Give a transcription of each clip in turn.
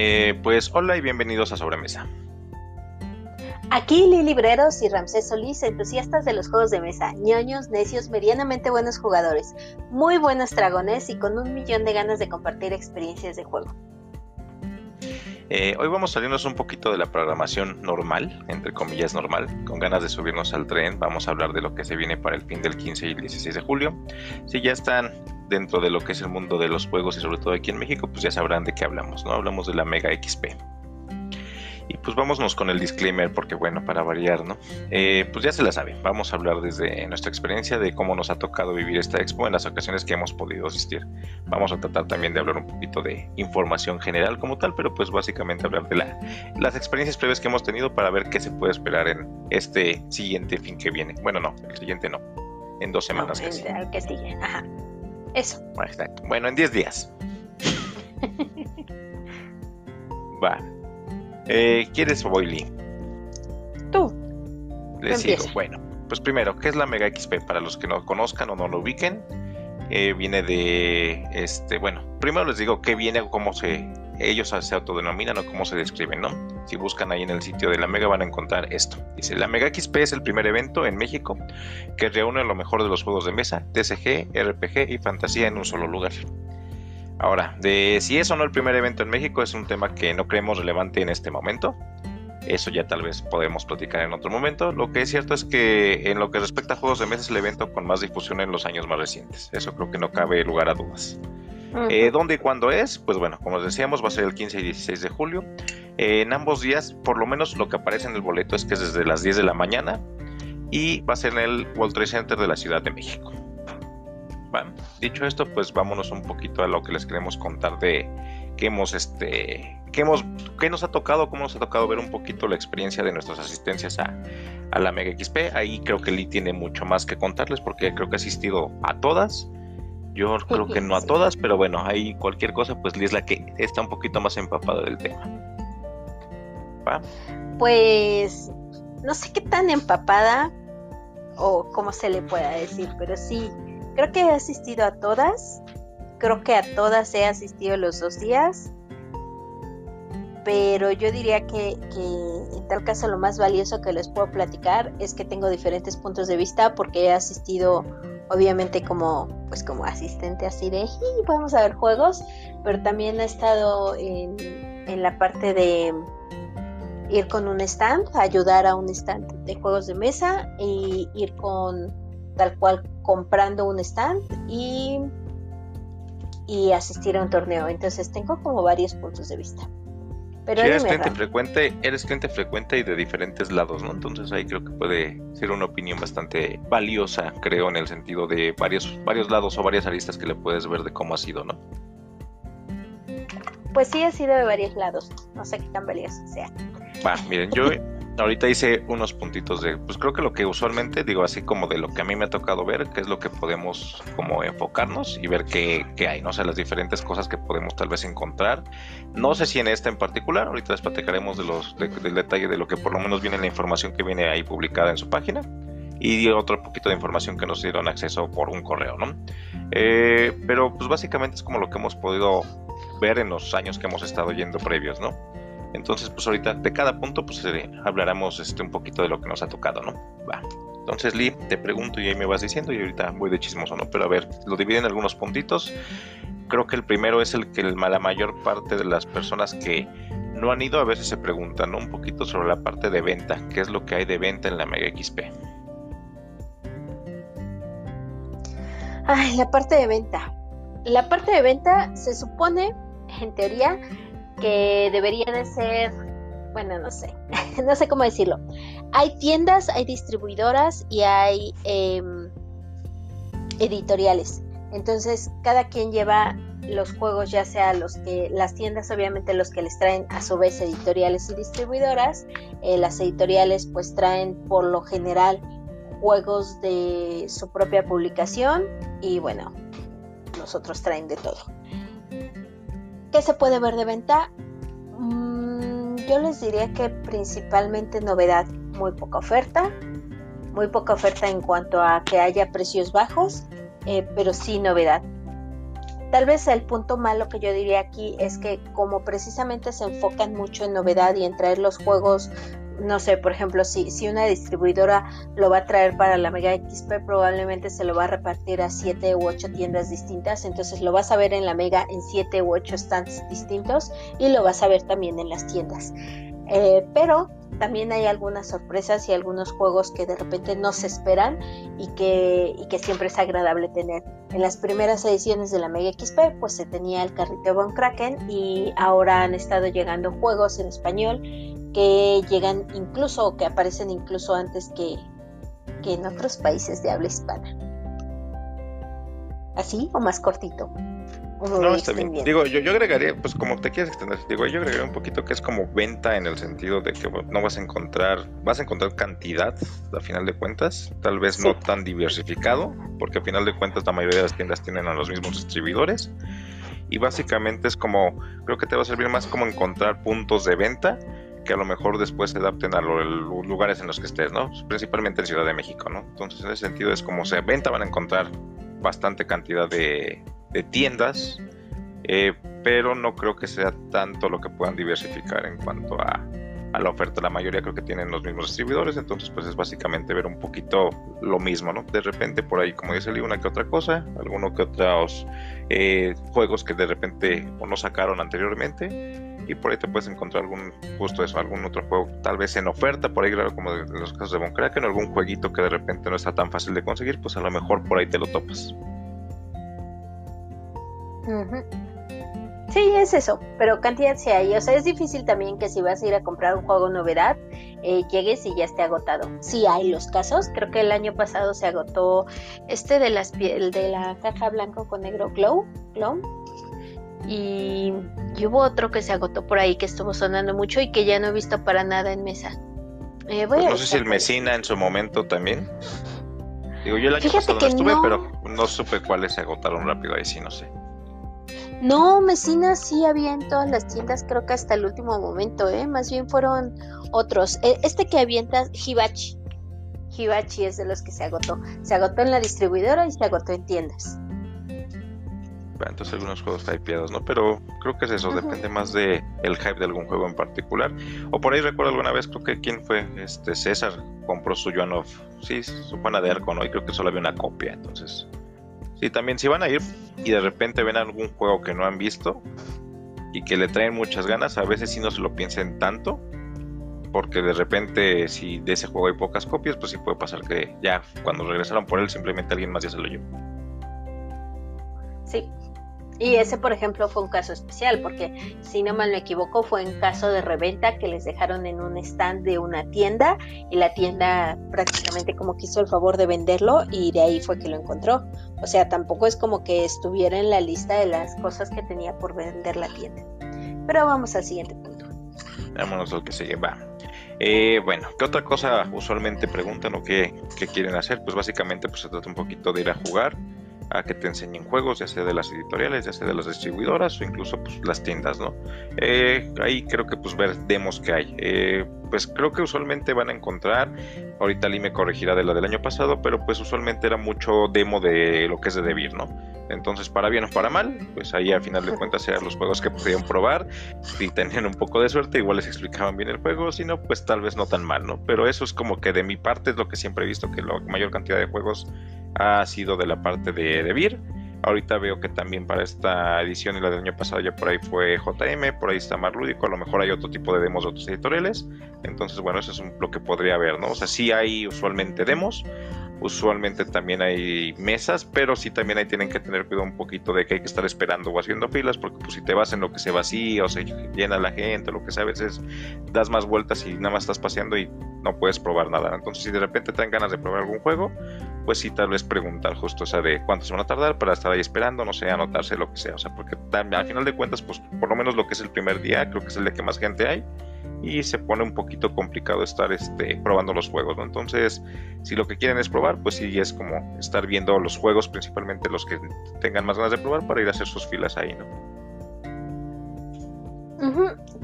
Eh, pues hola y bienvenidos a Sobremesa. Aquí Lili Libreros y Ramsés Solís, entusiastas de los juegos de mesa, ñoños, necios, medianamente buenos jugadores, muy buenos dragones y con un millón de ganas de compartir experiencias de juego. Eh, hoy vamos a salirnos un poquito de la programación normal, entre comillas normal, con ganas de subirnos al tren. Vamos a hablar de lo que se viene para el fin del 15 y el 16 de julio. Si ya están dentro de lo que es el mundo de los juegos y sobre todo aquí en México, pues ya sabrán de qué hablamos, ¿no? Hablamos de la Mega XP. Y pues vámonos con el disclaimer, porque bueno, para variar, ¿no? Eh, pues ya se la sabe, vamos a hablar desde nuestra experiencia de cómo nos ha tocado vivir esta expo en las ocasiones que hemos podido asistir. Vamos a tratar también de hablar un poquito de información general como tal, pero pues básicamente hablar de la, las experiencias previas que hemos tenido para ver qué se puede esperar en este siguiente fin que viene. Bueno, no, el siguiente no, en dos semanas. casi. El que sigue, ajá. Eso. Bueno, en 10 días. Va. Eh, ¿Quieres Boily? Tú. Les digo, bueno, pues primero, ¿qué es la Mega XP? Para los que no conozcan o no lo ubiquen, eh, viene de, este, bueno, primero les digo qué viene cómo se, ellos se autodenominan o cómo se describen, ¿no? Si buscan ahí en el sitio de la Mega van a encontrar esto. Dice, la Mega XP es el primer evento en México que reúne lo mejor de los juegos de mesa, TCG, RPG y fantasía en un solo lugar. Ahora, de si es o no el primer evento en México es un tema que no creemos relevante en este momento. Eso ya tal vez podemos platicar en otro momento. Lo que es cierto es que en lo que respecta a juegos de mesa es el evento con más difusión en los años más recientes. Eso creo que no cabe lugar a dudas. Eh, ¿Dónde y cuándo es? Pues bueno, como decíamos, va a ser el 15 y 16 de julio. Eh, en ambos días, por lo menos lo que aparece en el boleto es que es desde las 10 de la mañana y va a ser en el World Trade Center de la Ciudad de México. Bueno, dicho esto, pues vámonos un poquito a lo que les queremos contar de qué hemos, este, qué hemos, qué nos ha tocado, cómo nos ha tocado ver un poquito la experiencia de nuestras asistencias a, a la Mega XP. Ahí creo que Lee tiene mucho más que contarles porque creo que ha asistido a todas. Yo creo que no a todas, pero bueno, ahí cualquier cosa, pues Lee es la que está un poquito más empapada del tema. ¿Va? Pues no sé qué tan empapada o cómo se le pueda decir, pero sí, Creo que he asistido a todas. Creo que a todas he asistido los dos días. Pero yo diría que, en tal caso lo más valioso que les puedo platicar es que tengo diferentes puntos de vista porque he asistido obviamente como pues como asistente así de vamos a ver juegos, pero también he estado en, en la parte de ir con un stand, ayudar a un stand de juegos de mesa y ir con tal cual comprando un stand y, y asistir a un torneo. Entonces tengo como varios puntos de vista. Pero eres cliente frecuente, eres cliente frecuente y de diferentes lados, ¿no? Entonces ahí creo que puede ser una opinión bastante valiosa, creo, en el sentido de varios, varios lados o varias aristas que le puedes ver de cómo ha sido, ¿no? Pues sí, ha sido de varios lados. No sé qué tan valioso sea. Va, miren, yo ahorita hice unos puntitos de, pues creo que lo que usualmente digo así como de lo que a mí me ha tocado ver, qué es lo que podemos como enfocarnos y ver qué, hay, no sé, las diferentes cosas que podemos tal vez encontrar. No sé si en esta en particular, ahorita les platicaremos de los, del detalle de lo que por lo menos viene en la información que viene ahí publicada en su página y otro poquito de información que nos dieron acceso por un correo, ¿no? Eh, pero pues básicamente es como lo que hemos podido ver en los años que hemos estado yendo previos, ¿no? Entonces, pues ahorita de cada punto, pues eh, hablaremos este, un poquito de lo que nos ha tocado, ¿no? Va. Entonces, Lee, te pregunto y ahí me vas diciendo y ahorita voy de chismoso, ¿no? Pero a ver, lo dividen en algunos puntitos. Creo que el primero es el que la mayor parte de las personas que no han ido a veces se preguntan ¿no? un poquito sobre la parte de venta. ¿Qué es lo que hay de venta en la Mega XP? Ay, la parte de venta. La parte de venta se supone, en teoría, que debería de ser, bueno, no sé, no sé cómo decirlo. Hay tiendas, hay distribuidoras y hay em, editoriales. Entonces, cada quien lleva los juegos, ya sea los que, las tiendas, obviamente los que les traen a su vez editoriales y distribuidoras. Eh, las editoriales pues traen por lo general juegos de su propia publicación y bueno, los otros traen de todo. ¿Qué se puede ver de venta? Mm, yo les diría que principalmente novedad, muy poca oferta, muy poca oferta en cuanto a que haya precios bajos, eh, pero sí novedad. tal vez el punto malo que yo diría aquí es que como precisamente se enfocan mucho en novedad y en traer los juegos no sé, por ejemplo, si, si una distribuidora lo va a traer para la Mega XP, probablemente se lo va a repartir a siete u ocho tiendas distintas, entonces lo vas a ver en la Mega en siete u ocho stands distintos y lo vas a ver también en las tiendas. Eh, pero también hay algunas sorpresas y algunos juegos que de repente no se esperan y que, y que siempre es agradable tener. En las primeras ediciones de la Mega XP pues se tenía el carrito Von Kraken y ahora han estado llegando juegos en español que llegan incluso o que aparecen incluso antes que, que en otros países de habla hispana. ¿Así o más cortito? No, está bien. Digo, yo, yo agregaría, pues como te quieres extender, digo, yo agregaría un poquito que es como venta en el sentido de que no vas a encontrar, vas a encontrar cantidad a final de cuentas, tal vez no tan diversificado, porque a final de cuentas la mayoría de las tiendas tienen a los mismos distribuidores. Y básicamente es como, creo que te va a servir más como encontrar puntos de venta que a lo mejor después se adapten a los lugares en los que estés, ¿no? Principalmente en Ciudad de México, ¿no? Entonces, en ese sentido es como, o sea, venta van a encontrar bastante cantidad de, tiendas, eh, pero no creo que sea tanto lo que puedan diversificar en cuanto a, a, la oferta. La mayoría creo que tienen los mismos distribuidores, entonces pues es básicamente ver un poquito lo mismo, ¿no? De repente por ahí, como dice Lee, una que otra cosa, alguno que otros eh, juegos que de repente no sacaron anteriormente. Y por ahí te puedes encontrar algún, justo eso, algún otro juego, tal vez en oferta, por ahí, claro, como en los casos de Von Kraken, algún jueguito que de repente no está tan fácil de conseguir, pues a lo mejor por ahí te lo topas. Sí, es eso, pero cantidad sí hay. O sea, es difícil también que si vas a ir a comprar un juego novedad, eh, llegues y ya esté agotado. Sí hay los casos. Creo que el año pasado se agotó este de las de la caja blanco con negro glow, glow. Y, hubo otro que se agotó por ahí que estuvo sonando mucho y que ya no he visto para nada en mesa. Eh, pues no sé si el Mesina en su momento también. Digo, yo el año pasado no estuve, pero no supe cuáles se agotaron rápido ahí, sí, no sé. No, Mesina sí había en todas las tiendas, creo que hasta el último momento, ¿eh? Más bien fueron otros. E, este que avienta Hibachi. Hibachi es de los que se agotó. Se agotó en la distribuidora y se agotó en tiendas. Entonces algunos juegos hypeados, ¿no? Pero creo que es eso, depende más de el hype de algún juego en particular. O por ahí recuerdo alguna vez, creo que quién fue, este César compró su Joan of, sí, su pana de arco, ¿no? Y creo que solo había una copia, entonces Sí, también si van a ir y de repente ven algún juego que no han visto y que le traen muchas ganas, a veces sí no se lo piensen tanto, porque de repente si de ese juego hay pocas copias, pues sí puede pasar que ya cuando regresaron por él simplemente alguien más ya se lo llevó. Sí, y ese, por ejemplo, fue un caso especial, porque si no mal me equivoco, fue en caso de reventa que les dejaron en un stand de una tienda y la tienda prácticamente como que hizo el favor de venderlo y de ahí fue que lo encontró. O sea, tampoco es como que estuviera en la lista de las cosas que tenía por vender la tienda. Pero vamos al siguiente punto. Vámonos lo que se lleva. Eh, bueno, ¿qué otra cosa usualmente preguntan o qué, qué, quieren hacer? Pues básicamente pues, se trata un poquito de ir a jugar a que te enseñen juegos, ya sea de las editoriales, ya sea de las distribuidoras o incluso pues, las tiendas, ¿no? Eh, ahí creo que pues ver demos que hay. Eh, pues creo que usualmente van a encontrar, ahorita Lee me corregirá de la del año pasado, pero pues usualmente era mucho demo de lo que es de Debir, ¿no? Entonces, para bien o para mal, pues ahí al final de cuentas eran los juegos que podían probar. Si tenían un poco de suerte, igual les explicaban bien el juego, si no, pues tal vez no tan mal, ¿no? Pero eso es como que de mi parte es lo que siempre he visto, que la mayor cantidad de juegos ha sido de la parte de, de Ahorita veo que también para esta edición y la del año pasado ya por ahí fue JM, por ahí está más lúdico, a lo mejor hay otro tipo de demos de otros editoriales. Entonces, bueno, eso es lo que podría haber, ¿no? O sea, sí hay usualmente demos, usualmente también hay mesas, pero sí también ahí tienen que tener cuidado un poquito de que hay que estar esperando o haciendo filas, porque pues si te vas en lo que se vacía o se llena la gente, lo que sea, a veces das más vueltas y nada más estás paseando y no puedes probar nada. Entonces, si de repente te dan ganas de probar algún juego, pues sí, tal vez preguntar justo, o sea, de cuánto se van a tardar para estar ahí esperando, no sé, anotarse lo que sea, o sea, porque al final de cuentas, pues por lo menos lo que es el primer día, creo que es el de que más gente hay y se pone un poquito complicado estar este, probando los juegos, ¿no? Entonces, si lo que quieren es probar, pues sí es como estar viendo los juegos, principalmente los que tengan más ganas de probar, para ir a hacer sus filas ahí, ¿no?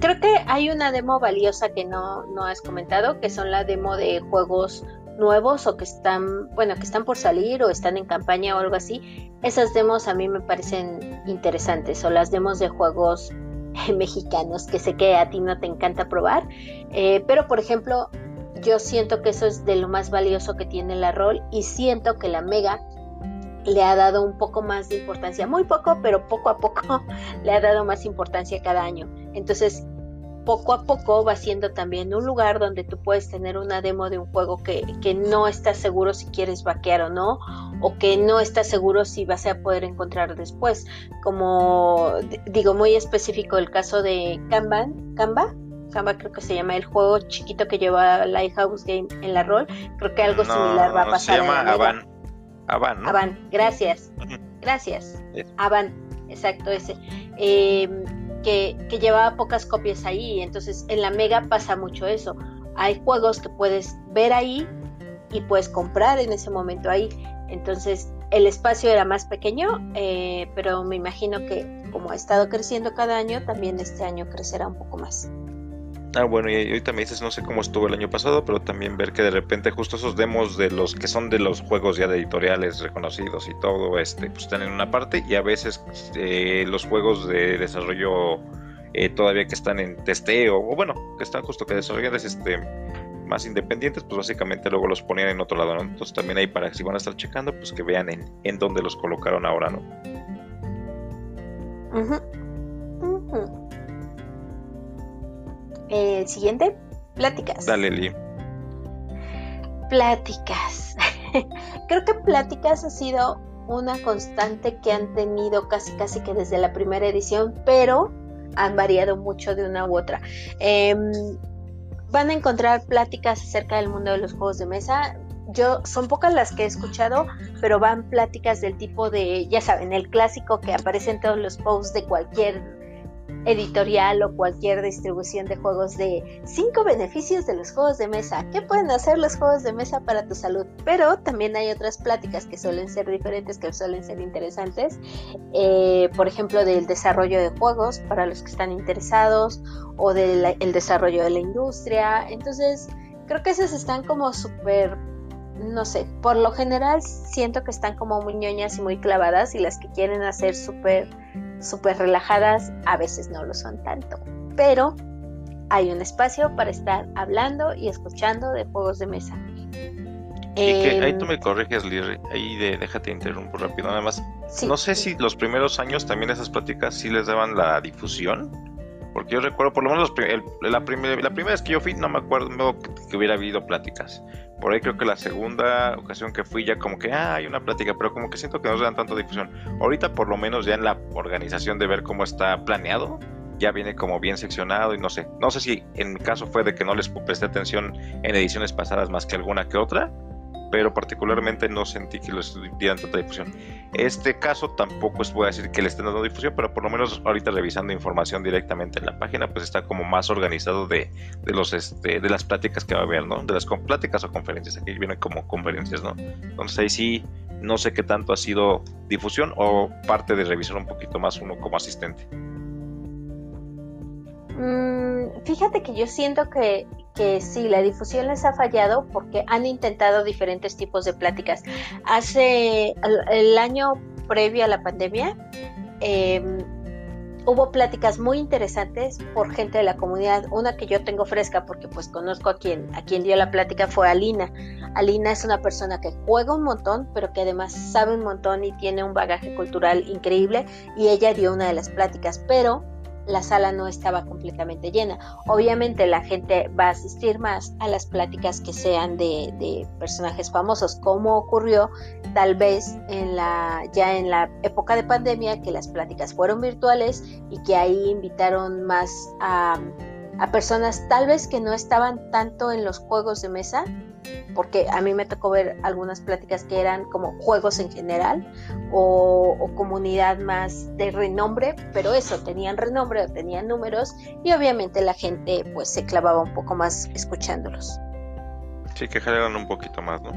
Creo que hay una demo valiosa que no, no has comentado, que son la demo de juegos nuevos o que están, bueno, que están por salir o están en campaña o algo así, esas demos a mí me parecen interesantes o las demos de juegos mexicanos que sé que a ti no te encanta probar, eh, pero por ejemplo yo siento que eso es de lo más valioso que tiene la rol y siento que la Mega le ha dado un poco más de importancia, muy poco, pero poco a poco le ha dado más importancia cada año. Entonces, poco a poco va siendo también un lugar donde tú puedes tener una demo de un juego que, que no estás seguro si quieres vaquear o no, o que no estás seguro si vas a poder encontrar después. Como digo, muy específico el caso de Kanban, Canva, Canva creo que se llama el juego chiquito que lleva Lighthouse Game en la rol. Creo que algo similar va a pasar. Se llama Avan. Avan, ¿no? Avan, gracias. Gracias. Avan, exacto ese. Em, que, que llevaba pocas copias ahí. Entonces en la Mega pasa mucho eso. Hay juegos que puedes ver ahí y puedes comprar en ese momento ahí. Entonces el espacio era más pequeño, eh, pero me imagino que como ha estado creciendo cada año, también este año crecerá un poco más. Ah, bueno, y ahorita me dices, no sé cómo estuvo el año pasado, pero también ver que de repente justo esos demos de los que son de los juegos ya de editoriales reconocidos y todo, este, pues están en una parte y a veces eh, los juegos de desarrollo eh, todavía que están en testeo, o bueno, que están justo que desarrollan este, más independientes, pues básicamente luego los ponían en otro lado, ¿no? Entonces también ahí para si van a estar checando, pues que vean en, en dónde los colocaron ahora, ¿no? El siguiente, pláticas. Dale, Lee. Pláticas. Creo que pláticas ha sido una constante que han tenido casi casi que desde la primera edición, pero han variado mucho de una u otra. Em, van a encontrar pláticas acerca del mundo de los juegos de mesa. Yo son pocas las que he escuchado, pero van pláticas del tipo de, ya saben, el clásico que aparece en todos los posts de cualquier editorial o cualquier distribución de juegos de cinco beneficios de los juegos de mesa. ¿Qué pueden hacer los juegos de mesa para tu salud? Pero también hay otras pláticas que suelen ser diferentes, que suelen ser interesantes. Eh, por ejemplo, del desarrollo de juegos para los que están interesados o del desarrollo de la industria. Entonces, creo que esas están como súper no sé, por lo general siento que están como muy ñoñas y muy clavadas y las que quieren hacer súper súper relajadas, a veces no lo son tanto, pero hay un espacio para estar hablando y escuchando de juegos de mesa. ahí em, tú me corriges, Lirri, ahí de, déjate interrumpir rápido, nada más. no sé si los primeros años también esas pláticas sí les daban la difusión, porque yo recuerdo, por lo menos la, la primera vez que yo fui, no me acuerdo que hubiera habido pláticas. Por ahí creo que la segunda ocasión que fui ya como que, ah, hay una plática, pero como que siento que no se dan tanto difusión. Ahorita por lo menos ya en la organización de ver cómo está planeado, ya viene como bien seccionado y no sé. No sé si en mi caso fue de que no les presté atención en ediciones pasadas más que alguna que otra, pero particularmente no sentí que les dieran tanta difusión. Este caso tampoco es, voy a decir que le estén dando difusión, pero por lo menos ahorita revisando información directamente en la página, pues está como más organizado de, de los este, de las pláticas que va a haber, ¿no? De las pláticas o conferencias, aquí vienen como conferencias, ¿no? Entonces ahí sí, no sé qué tanto ha sido difusión o parte de revisar un poquito más uno como asistente. Mm, fíjate que yo siento que, que sí, la difusión les ha fallado porque han intentado diferentes tipos de pláticas. Hace el, año previo a la pandemia, em, hubo pláticas muy interesantes por gente de la comunidad. Una que yo tengo fresca porque pues conozco a quien, a quien dio la plática fue Alina. Alina es una persona que juega un montón, pero que además sabe un montón y tiene un bagaje cultural increíble y ella dio una de las pláticas, pero la sala no estaba completamente llena. Obviamente la gente va a asistir más a las pláticas que sean de, personajes famosos, como ocurrió tal vez en la, ya en la época de pandemia, que las pláticas fueron virtuales y que ahí invitaron más a, a personas tal vez que no estaban tanto en los juegos de mesa, porque a mí me tocó ver algunas pláticas que eran como juegos en general o, comunidad más de renombre, pero eso, tenían renombre o tenían números y obviamente la gente pues se clavaba un poco más escuchándolos. Sí, que jalaron un poquito más, ¿no?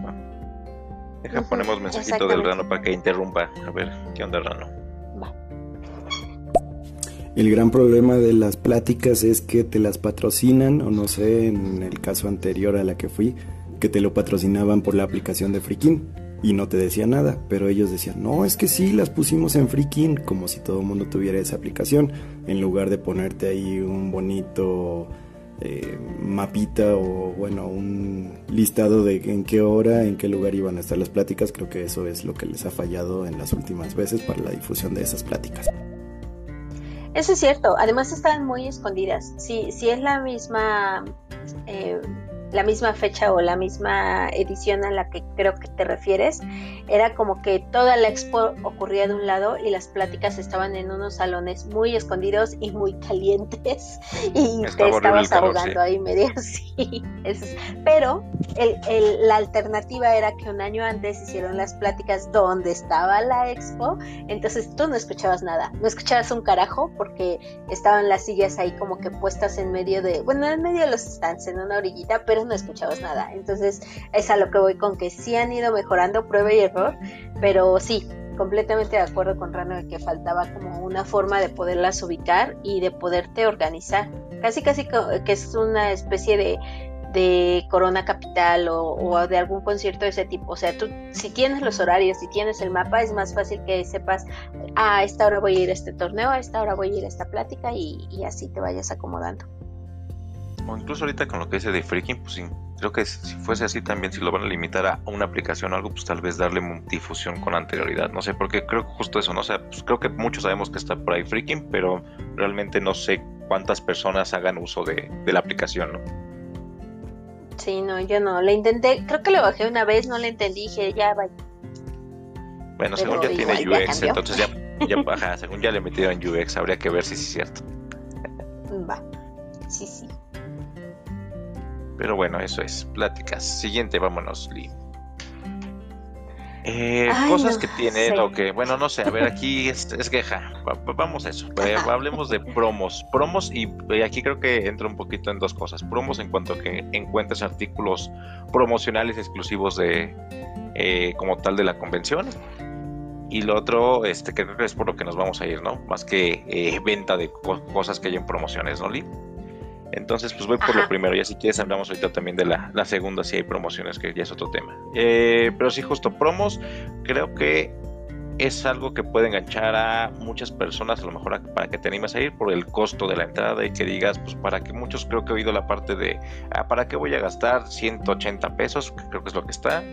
Deja, ponemos mensajito del rano para que interrumpa. A ver, ¿qué onda, rano? Va. El gran problema de las pláticas es que te las patrocinan, o no sé, en el caso anterior a la que fui, que te lo patrocinaban por la aplicación de Freakin y no te decía nada, pero ellos decían, no, es que sí, las pusimos en Freakin, como si todo el mundo tuviera esa aplicación, en lugar de ponerte ahí un bonito eh, mapita o bueno, un listado de en qué hora, en qué lugar iban a estar las pláticas, creo que eso es lo que les ha fallado en las últimas veces para la difusión de esas pláticas. Eso es cierto, además estaban muy escondidas. Si, si es la misma eh, la misma fecha o la misma edición a la que creo que te refieres, era como que toda la expo ocurría de un lado y las pláticas estaban en unos salones muy escondidos y muy calientes y te estabas ahogando ahí medio así. Pero el, la alternativa era que un año antes hicieron las pláticas donde estaba la expo, entonces tú no escuchabas nada, no escuchabas un carajo porque estaban las sillas ahí como que puestas en medio de, bueno, en medio de los stands, en una orillita, pero no escuchabas nada. Entonces es a lo que voy con que sí han ido mejorando prueba y error, pero sí, completamente de acuerdo con Rano de que faltaba como una forma de poderlas ubicar y de poderte organizar. Casi casi que es una especie de, de Corona Capital o, de algún concierto de ese tipo. O sea, tú si tienes los horarios, si tienes el mapa, es más fácil que sepas, ah, a esta hora voy a ir a este torneo, a esta hora voy a ir a esta plática y, y así te vayas acomodando o incluso ahorita con lo que dice de freaking, pues creo que si fuese así también, si lo van a limitar a una aplicación o algo, pues tal vez darle difusión con anterioridad. No sé, porque creo que justo eso, ¿no? sé, pues creo que muchos sabemos que está por ahí freaking, pero realmente no sé cuántas personas hagan uso de, la aplicación, ¿no? Sí, no, yo no. Le intenté, creo que lo bajé una vez, no le entendí, dije, ya vaya. Bueno, según ya tiene UX, entonces ya, ya según ya le metieron UX, habría que ver si es cierto. Va, sí, sí. Pero bueno, eso es. Pláticas. Siguiente, vámonos, Lee. Eh, cosas que tiene lo que, bueno, no sé, a ver, aquí es, queja. vamos a eso. Eh, hablemos de promos. Promos, y, aquí creo que entra un poquito en dos cosas. Promos en cuanto a que encuentres artículos promocionales exclusivos de, eh, como tal, de la convención. Y lo otro, este, creo que es por lo que nos vamos a ir, ¿no? Más que venta de cosas que hay en promociones, ¿no, Lee? Entonces, pues voy por lo primero. Ya si quieres hablamos ahorita también de la, segunda, si hay promociones, que ya es otro tema. Eh, pero sí, justo promos, creo que es algo que puede enganchar a muchas personas, a lo mejor para que te animes a ir por el costo de la entrada y que digas, pues para que muchos creo que he oído la parte de, ah, ¿para qué voy a gastar 180 pesos? Creo que es lo que está.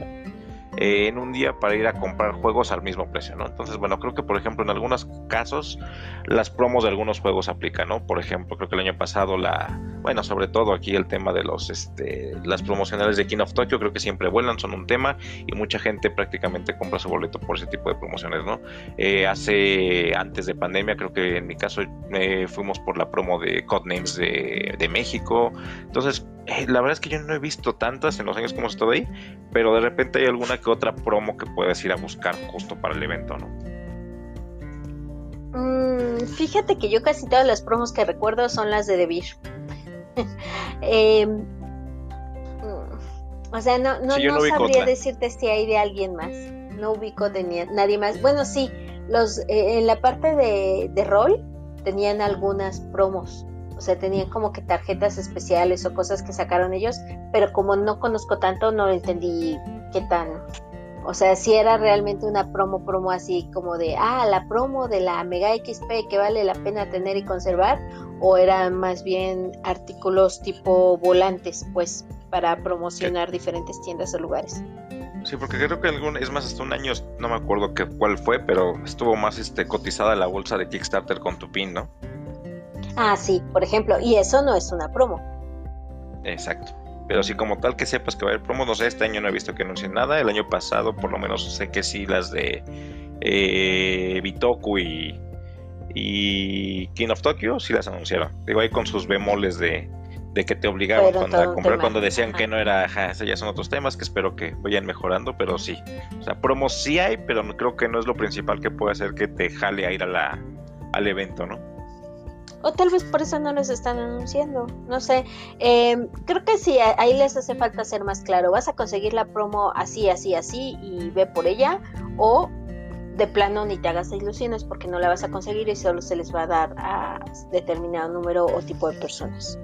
Eh, en un día para ir a comprar juegos al mismo precio, ¿no? Entonces, bueno, creo que por ejemplo en algunos casos las promos de algunos juegos aplican, ¿no? Por ejemplo, creo que el año pasado la, bueno, sobre todo aquí el tema de los, este, las promocionales de King of Tokyo, creo que siempre vuelan, son un tema y mucha gente prácticamente compra su boleto por ese tipo de promociones, ¿no? Eh, hace, antes de pandemia, creo que en mi caso eh, fuimos por la promo de Codenames de, de México, entonces eh, la verdad es que yo no he visto tantas en los años como estoy ahí, pero de repente hay alguna que otra promo que puedes ir a buscar justo para el evento, ¿no? Mm, fíjate que yo casi todas las promos que recuerdo son las de Debir. Em, o sea, no, no, no, sabría decirte si hay de alguien más. No ubico de nadie más. Bueno, sí, los eh, en la parte de, de rol tenían algunas promos sea, tenían como que tarjetas especiales o cosas que sacaron ellos, pero como no conozco tanto, no entendí qué tan, o sea, si era realmente una promo, promo así como de, ah, la promo de la Mega XP que vale la pena tener y conservar, o eran más bien artículos tipo volantes, pues, para promocionar diferentes tiendas o lugares. Sí, porque creo que algún, es más, hasta un año, no me acuerdo qué, cuál fue, pero estuvo más este, cotizada la bolsa de Kickstarter con tu pin, ¿no? Ah, sí, por ejemplo, y eso no es una promo. Exacto. Pero sí, como tal que sepas que va a haber promo, no sé, este año no he visto que anuncien nada. El año pasado, por lo menos, sé que sí, las de eh, Bitoku y, y King of Tokyo sí las anunciaron. Digo, ahí con sus bemoles de, que te obligaban a comprar cuando decían que no era, ajá, ya son otros temas que espero que vayan mejorando, pero sí. O sea, promos sí hay, pero creo que no es lo principal que puede hacer que te jale a ir a la, al evento, ¿no? O tal vez por eso no los están anunciando. No sé. Em, creo que sí, ahí les hace falta ser más claro. Vas a conseguir la promo así, así, así y ve por ella. O de plano ni te hagas ilusiones porque no la vas a conseguir y solo se les va a dar a determinado número o tipo de personas.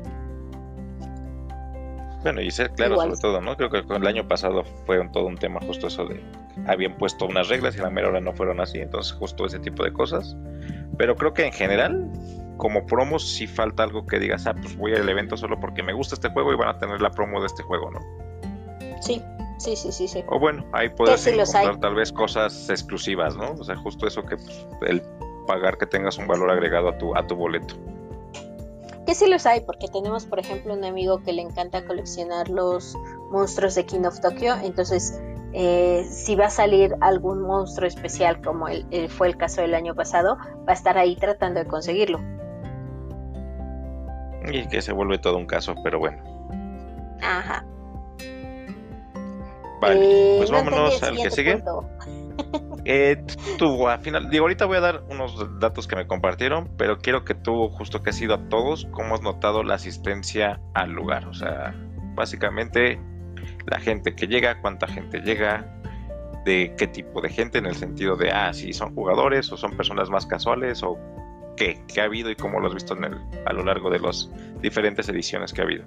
Bueno, y ser claro sobre todo, ¿no? Creo que el año pasado fue todo un tema justo eso de habían puesto unas reglas y la mera hora no fueron así, entonces justo ese tipo de cosas. Pero creo que en general, como promos, sí falta algo que digas, ah, pues voy al evento solo porque me gusta este juego y van a tener la promo de este juego, ¿no? Sí, sí, sí, sí. sí. O bueno, ahí puedes encontrar tal vez cosas exclusivas, ¿no? O sea, justo eso que pues, el pagar que tengas un valor agregado a tu, a tu boleto que sí los hay, porque tenemos, por ejemplo, un amigo que le encanta coleccionar los monstruos de King of Tokyo, entonces eh, si va a salir algún monstruo especial como el, fue el caso del año pasado, va a estar ahí tratando de conseguirlo. Y que se vuelve todo un caso, pero bueno. Ajá. Vale, eh, pues vámonos al que sigue. Eh, tú, al final, digo, ahorita voy a dar unos datos que me compartieron, pero quiero que tú, justo que has ido a todos, ¿cómo has notado la asistencia al lugar? O sea, básicamente la gente que llega, cuánta gente llega, de qué tipo de gente, en el sentido de, ah, si son jugadores o son personas más casuales o qué, qué ha habido y cómo lo has visto en el, a lo largo de las diferentes ediciones que ha habido.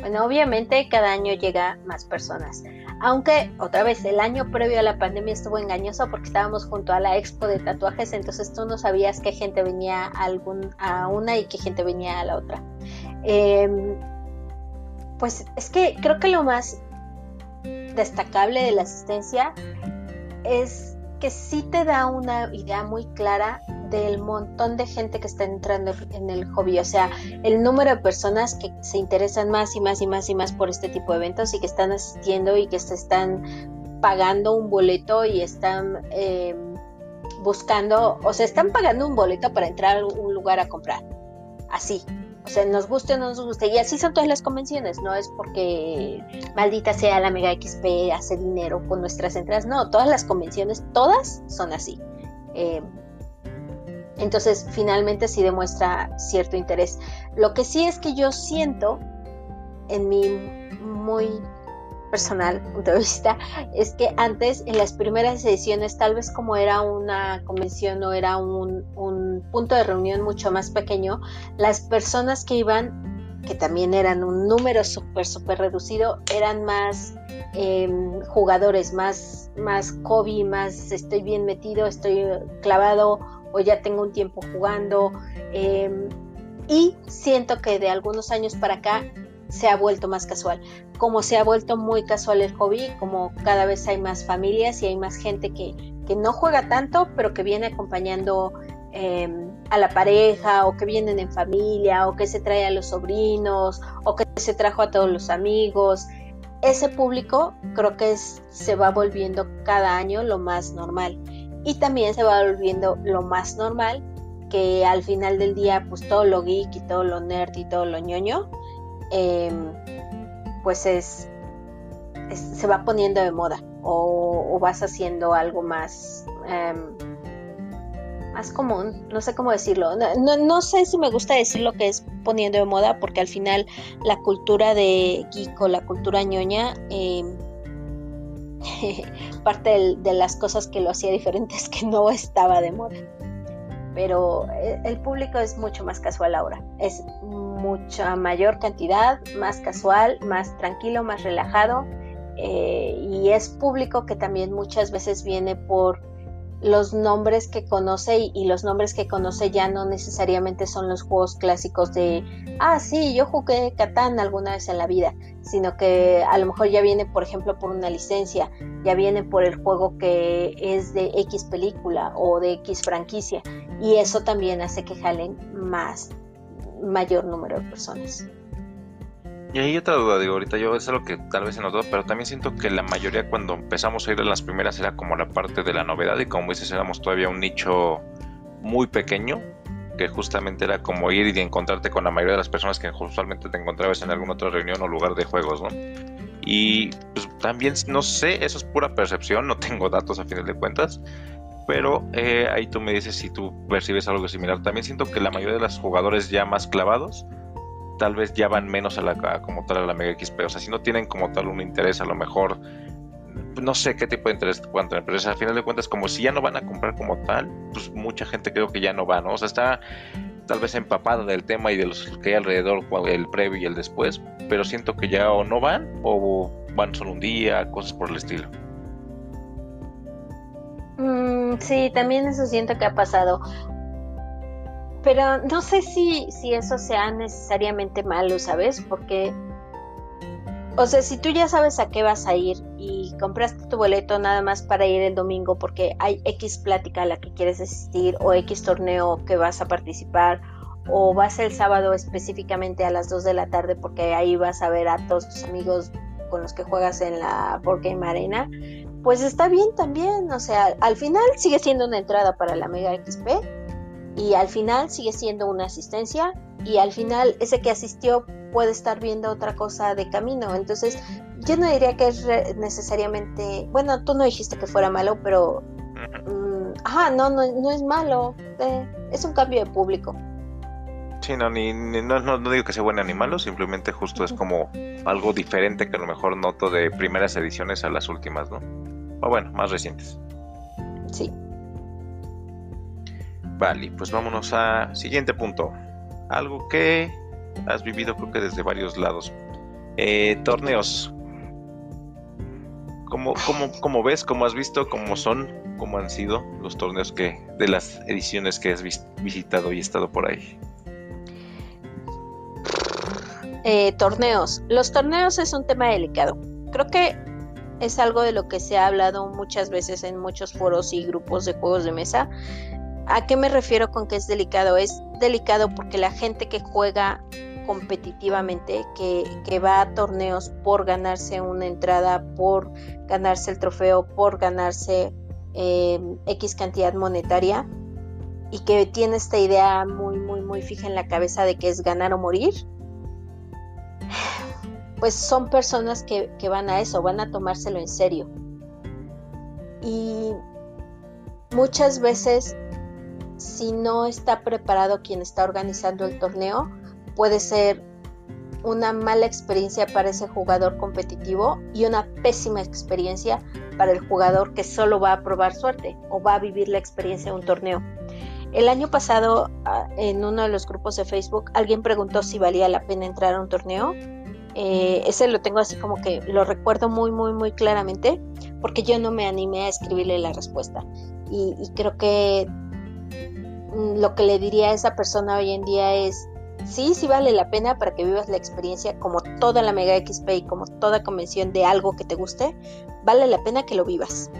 Bueno, obviamente cada año llega más personas. Aunque otra vez el año previo a la pandemia estuvo engañoso porque estábamos junto a la expo de tatuajes, entonces tú no sabías qué gente venía a, algún, a una y qué gente venía a la otra. Em, pues es que creo que lo más destacable de la asistencia es que sí te da una idea muy clara del montón de gente que está entrando en el hobby, o sea, el número de personas que se interesan más y más y más y más por este tipo de eventos y que están asistiendo y que se están pagando un boleto y están eh, buscando, o sea, están pagando un boleto para entrar a un lugar a comprar, así. O sea, nos guste o no nos guste. Y así son todas las convenciones. No es porque maldita sea la Mega XP hace dinero con nuestras entradas. No, todas las convenciones, todas son así. Eh, entonces, finalmente sí demuestra cierto interés. Lo que sí es que yo siento, en mi muy personal punto de vista, es que antes, en las primeras ediciones, tal vez como era una convención o era un, punto de reunión mucho más pequeño, las personas que iban, que también eran un número súper, súper reducido, eran más em, jugadores, más, más hobby, más estoy bien metido, estoy clavado o ya tengo un tiempo jugando. Em, y siento que de algunos años para acá se ha vuelto más casual. Como se ha vuelto muy casual el hobby, como cada vez hay más familias y hay más gente que, que no juega tanto, pero que viene acompañando em, a la pareja, o que vienen en familia, o que se trae a los sobrinos, o que se trajo a todos los amigos. Ese público creo que se va volviendo cada año lo más normal y también se va volviendo lo más normal que al final del día pues todo lo geek y todo lo nerd y todo lo ñoño em, pues es, se va poniendo de moda o, vas haciendo algo más em, más común no sé cómo decirlo. No, no, sé si me gusta decir lo que es poniendo de moda porque al final la cultura de geek o la cultura ñoña em, parte de las cosas que lo hacía diferente es que no estaba de moda. Pero eh, el público es mucho más casual ahora. Es mucha mayor cantidad, más casual, más tranquilo, más relajado. Eh, y es público que también muchas veces viene por los nombres que conoce y, los nombres que conoce ya no necesariamente son los juegos clásicos de, ah, sí, yo jugué Catán alguna vez en la vida, sino que a lo mejor ya viene, por ejemplo, por una licencia, ya viene por el juego que es de X película o de X franquicia, y eso también hace que jalen más, mayor número de personas. Y hay otra duda, digo, ahorita yo es algo que tal vez se da, pero también siento que la mayoría cuando empezamos a ir a las primeras era como la parte de la novedad y como dices éramos todavía un nicho muy pequeño, que justamente era como ir y encontrarte con la mayoría de las personas que usualmente te encontrabas en alguna otra reunión o lugar de juegos, ¿no? Y pues también, no sé, eso es pura percepción, no tengo datos a final de cuentas, pero eh, ahí tú me dices si tú percibes algo similar. También siento que la mayoría de los jugadores ya más clavados tal vez ya van menos a la como tal a la Mega XP. O sea, si no tienen como tal un interés, a lo mejor no sé qué tipo de interés puedan tener, pero al final de cuentas, como si ya no van a comprar como tal, pues mucha gente creo que ya no va, ¿no? O sea, está tal vez empapada del tema y de los que hay alrededor, el previo y el después, pero siento que ya o no van o van solo un día, cosas por el estilo. Mm, sí, también eso siento que ha pasado. Pero no sé si, si eso sea necesariamente malo, ¿sabes? Porque, o sea, si tú ya sabes a qué vas a ir y compraste tu boleto nada más para ir el domingo porque hay X plática a la que quieres asistir o X torneo que vas a participar o vas el sábado específicamente a las 2 de la tarde porque ahí vas a ver a todos tus amigos con los que juegas en la Board Game Arena, pues está bien también, o sea, al final sigue siendo una entrada para la Mega XP y al final sigue siendo una asistencia y al final ese que asistió puede estar viendo otra cosa de camino. Entonces, yo no diría que es necesariamente, bueno, tú no dijiste que fuera malo, pero, mm, ajá, no, no, no es malo, eh, es un cambio de público. Sí, no, ni, no, no, digo que sea bueno ni malo, simplemente justo es como algo diferente que a lo mejor noto de primeras ediciones a las últimas, ¿no? O bueno, más recientes. Sí. Vale, pues vámonos a siguiente punto. Algo que has vivido creo que desde varios lados. Eh, torneos. ¿Cómo, ves, cómo has visto, cómo son, cómo han sido los torneos que de las ediciones que has visitado y estado por ahí? Eh, torneos. Los torneos es un tema delicado. Creo que es algo de lo que se ha hablado muchas veces en muchos foros y grupos de juegos de mesa. ¿A qué me refiero con que es delicado? Es delicado porque la gente que juega competitivamente, que, va a torneos por ganarse una entrada, por ganarse el trofeo, por ganarse em, X cantidad monetaria, y que tiene esta idea muy, muy, muy fija en la cabeza de que es ganar o morir, pues son personas que, que van a eso, van a tomárselo en serio. Y muchas veces si no está preparado quien está organizando el torneo, puede ser una mala experiencia para ese jugador competitivo y una pésima experiencia para el jugador que solo va a probar suerte o va a vivir la experiencia de un torneo. El año pasado, ah, en uno de los grupos de Facebook, alguien preguntó si valía la pena entrar a un torneo. Eh, ese lo tengo así como que lo recuerdo muy, muy, muy claramente, porque yo no me animé a escribirle la respuesta. y creo que lo que le diría a esa persona hoy en día es, sí, sí vale la pena para que vivas la experiencia como toda la Mega XP y como toda convención de algo que te guste, vale la pena que lo vivas.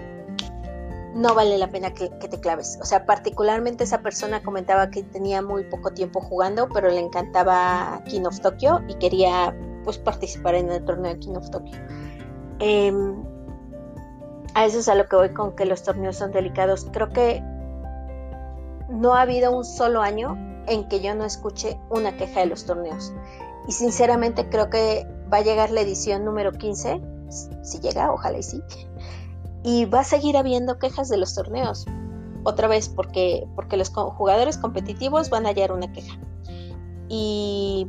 No vale la pena que, te claves. O sea, particularmente esa persona comentaba que tenía muy poco tiempo jugando, pero le encantaba King of Tokyo y quería pues participar en el torneo de King of Tokyo. Em, a eso es a lo que voy con que los torneos son delicados. Creo que no ha habido un solo año en que yo no escuche una queja de los torneos. Y sinceramente creo que va a llegar la edición número 15, si llega, ojalá y sí. Y va a seguir habiendo quejas de los torneos. Otra vez, porque, porque los jugadores competitivos van a hallar una queja. Y,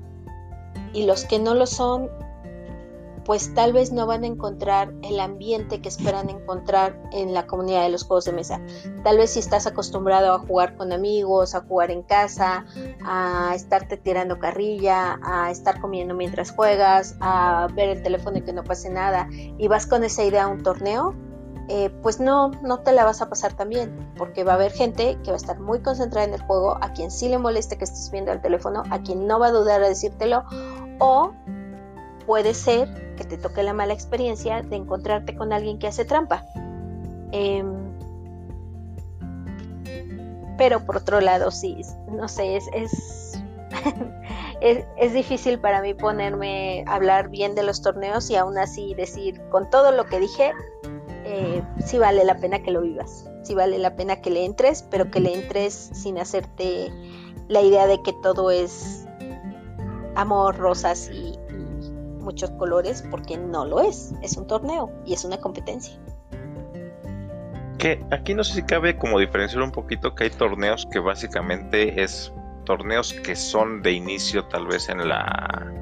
y los que no lo son pues tal vez no van a encontrar el ambiente que esperan encontrar en la comunidad de los juegos de mesa. Tal vez si estás acostumbrado a jugar con amigos, a jugar en casa, a estarte tirando carrilla, a estar comiendo mientras juegas, a ver el teléfono y que no pase nada, y vas con esa idea a un torneo, eh, pues no, no te la vas a pasar tan bien, porque va a haber gente que va a estar muy concentrada en el juego, a quien sí le moleste que estés viendo el teléfono, a quien no va a dudar a decírtelo, o puede ser que te toque la mala experiencia de encontrarte con alguien que hace trampa. Em, pero por otro lado, sí, no sé, es, es, difícil para mí ponerme a hablar bien de los torneos y aún así decir, con todo lo que dije, eh, sí vale la pena que lo vivas, sí vale la pena que le entres, pero que le entres sin hacerte la idea de que todo es amor, rosas y, muchos colores porque no lo es, es un torneo y es una competencia. Que aquí no sé si cabe como diferenciar un poquito que hay torneos que básicamente es torneos que son de inicio tal vez en la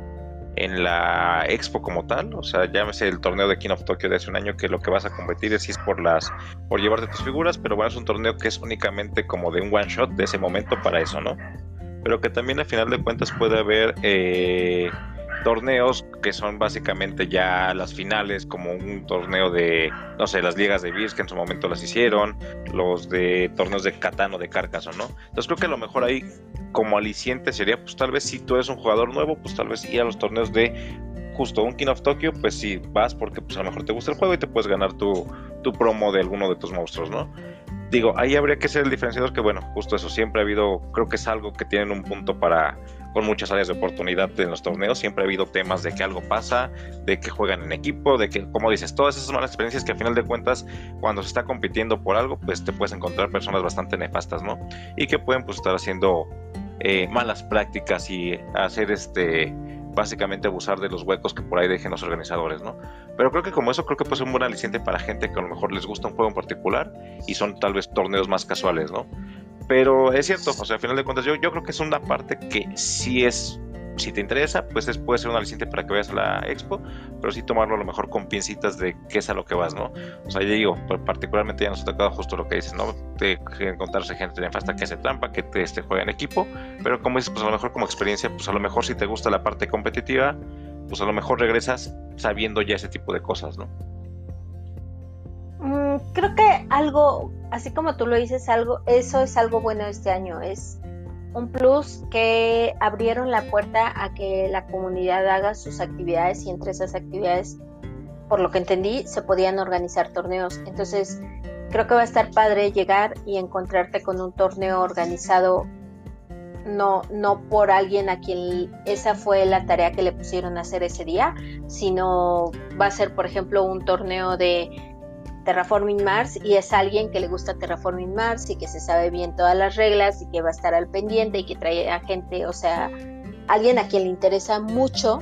en la expo como tal, o sea, llámese el torneo de King of Tokyo de hace un año que lo que vas a competir es, es por las por llevarte tus figuras, pero bueno, es un torneo que es únicamente como de un one shot de ese momento para eso, ¿no? pero que también al final de cuentas puede haber eh, torneos que son básicamente ya las finales, como un torneo de, no sé, las ligas de Beers que en su momento las hicieron, los de torneos de Catán de Carcassonne, ¿no? Entonces creo que a lo mejor ahí como aliciente sería, pues tal vez si tú eres un jugador nuevo, pues tal vez ir a los torneos de justo un King of Tokyo, pues sí, vas porque pues a lo mejor te gusta el juego y te puedes ganar tu, tu promo de alguno de tus monstruos, ¿no? Digo, ahí habría que ser el diferenciador que, bueno, justo eso, siempre ha habido, creo que es algo que tienen un punto para, con muchas áreas de oportunidad en los torneos, siempre ha habido temas de que algo pasa, de que juegan en equipo, de que, como dices, todas esas malas experiencias que a final de cuentas, cuando se está compitiendo por algo, pues te puedes encontrar personas bastante nefastas, ¿no? Y que pueden pues estar haciendo eh, malas prácticas y hacer este básicamente abusar de los huecos que por ahí dejen los organizadores, ¿no? Pero creo que como eso, creo que puede ser un buen aliciente para gente que a lo mejor les gusta un juego en particular y son tal vez torneos más casuales, ¿no? Pero es cierto, o sea, al final de cuentas, yo, yo creo que es una parte que sí es si te interesa, pues es, puede ser un aliciente para que veas la expo, pero sí tomarlo a lo mejor con pincitas de qué es a lo que vas, ¿no? O sea, yo digo, particularmente ya nos ha tocado justo lo que dices, ¿no? De encontrarse gente nefasta que hace trampa, que te este, juega en equipo, pero como dices, pues a lo mejor como experiencia, pues a lo mejor si te gusta la parte competitiva, pues a lo mejor regresas sabiendo ya ese tipo de cosas, ¿no? Mm, creo que algo, así como tú lo dices, algo, eso es algo bueno este año, es un plus que abrieron la puerta a que la comunidad haga sus actividades y entre esas actividades, por lo que entendí, se podían organizar torneos. Entonces, creo que va a estar padre llegar y encontrarte con un torneo organizado no, no por alguien a quien esa fue la tarea que le pusieron a hacer ese día, sino va a ser, por ejemplo, un torneo de Terraforming Mars y es alguien que le gusta Terraforming Mars y que se sabe bien todas las reglas y que va a estar al pendiente y que trae a gente, o sea, alguien a quien le interesa mucho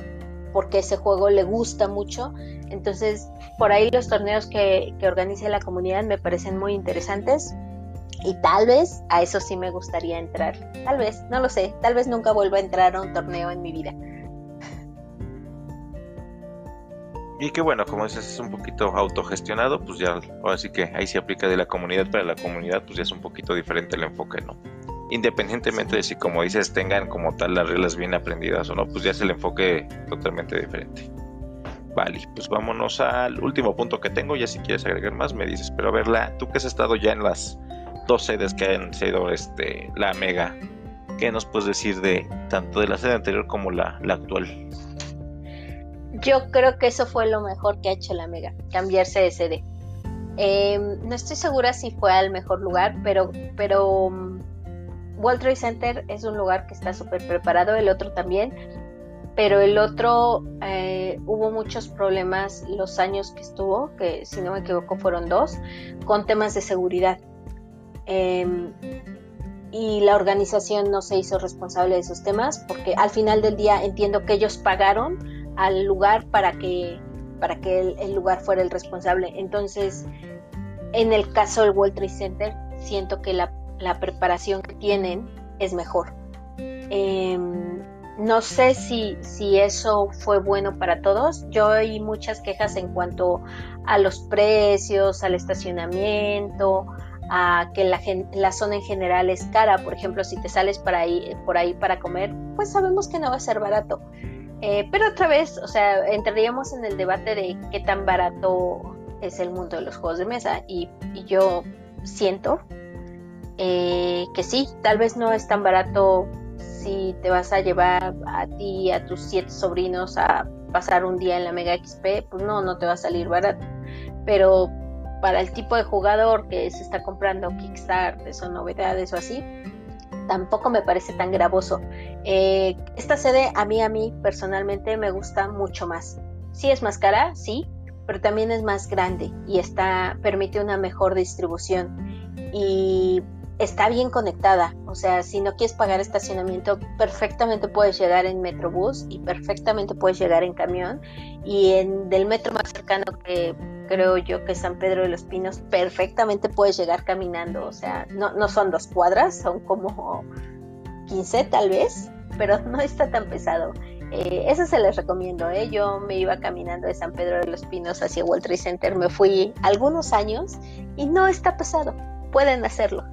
porque ese juego le gusta mucho. Entonces, por ahí los torneos que, que organiza la comunidad me parecen muy interesantes y tal vez a eso sí me gustaría entrar. Tal vez, no lo sé, tal vez nunca vuelva a entrar a un torneo en mi vida. Y que bueno, como dices, es un poquito autogestionado, pues ya, ahora sí que ahí se aplica de la comunidad para la comunidad, pues ya es un poquito diferente el enfoque, ¿no? Independientemente de si, como dices, tengan como tal las reglas bien aprendidas o no, pues ya es el enfoque totalmente diferente. Vale, pues vámonos al último punto que tengo, ya si quieres agregar más me dices, pero a verla, tú que has estado ya en las dos sedes que han sido este, la Mega, ¿qué nos puedes decir de tanto de la sede anterior como la, la actual? Yo creo que eso fue lo mejor que ha hecho la Mega, cambiarse de sede. Em, no estoy segura si fue al mejor lugar, pero, pero um, Trade Center es un lugar que está súper preparado, el otro también, pero el otro eh, hubo muchos problemas los años que estuvo, que si no me equivoco fueron dos, con temas de seguridad. Em, y la organización no se hizo responsable de esos temas porque al final del día entiendo que ellos pagaron al lugar para que, para que el, lugar fuera el responsable. Entonces, en el caso del World Trade Center, siento que la, preparación que tienen es mejor. Em, no sé si, si eso fue bueno para todos. Yo oí muchas quejas en cuanto a los precios, al estacionamiento, a que la, la zona en general es cara. Por ejemplo, si te sales para ahí, por ahí para comer, pues sabemos que no va a ser barato. Eh, pero otra vez, o sea, entraríamos en el debate de qué tan barato es el mundo de los juegos de mesa y, yo siento eh, que sí, tal vez no es tan barato si te vas a llevar a ti y a tus siete sobrinos a pasar un día en la Mega XP, pues no, no te va a salir barato. Pero para el tipo de jugador que se está comprando Kickstarter o novedades o así, tampoco me parece tan gravoso. Eh, esta sede a mí, a mí personalmente me gusta mucho más. Sí es más cara, sí, pero también es más grande y está, permite una mejor distribución y está bien conectada. O sea, si no quieres pagar estacionamiento, perfectamente puedes llegar en Metrobús y perfectamente puedes llegar en camión. Y en del metro más cercano que creo yo que San Pedro de los Pinos, perfectamente puedes llegar caminando. O sea, no, no son dos cuadras, son como 15 tal vez, pero no está tan pesado. Eh, eso se les recomiendo. ¿eh? Yo me iba caminando de San Pedro de los Pinos hacia World Trade Center, me fui algunos años y no está pesado. Pueden hacerlo.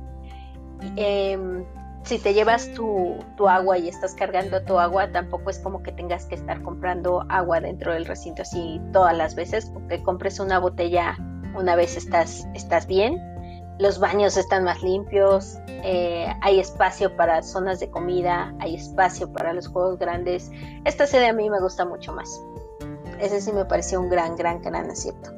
Em, si te llevas tu, agua y estás cargando tu agua, tampoco es como que tengas que estar comprando agua dentro del recinto así todas las veces, porque compres una botella una vez estás, estás bien. Los baños están más limpios, eh, hay espacio para zonas de comida, hay espacio para los juegos grandes. Esta sede a mí me gusta mucho más. Ese sí me pareció un gran, gran, gran acierto.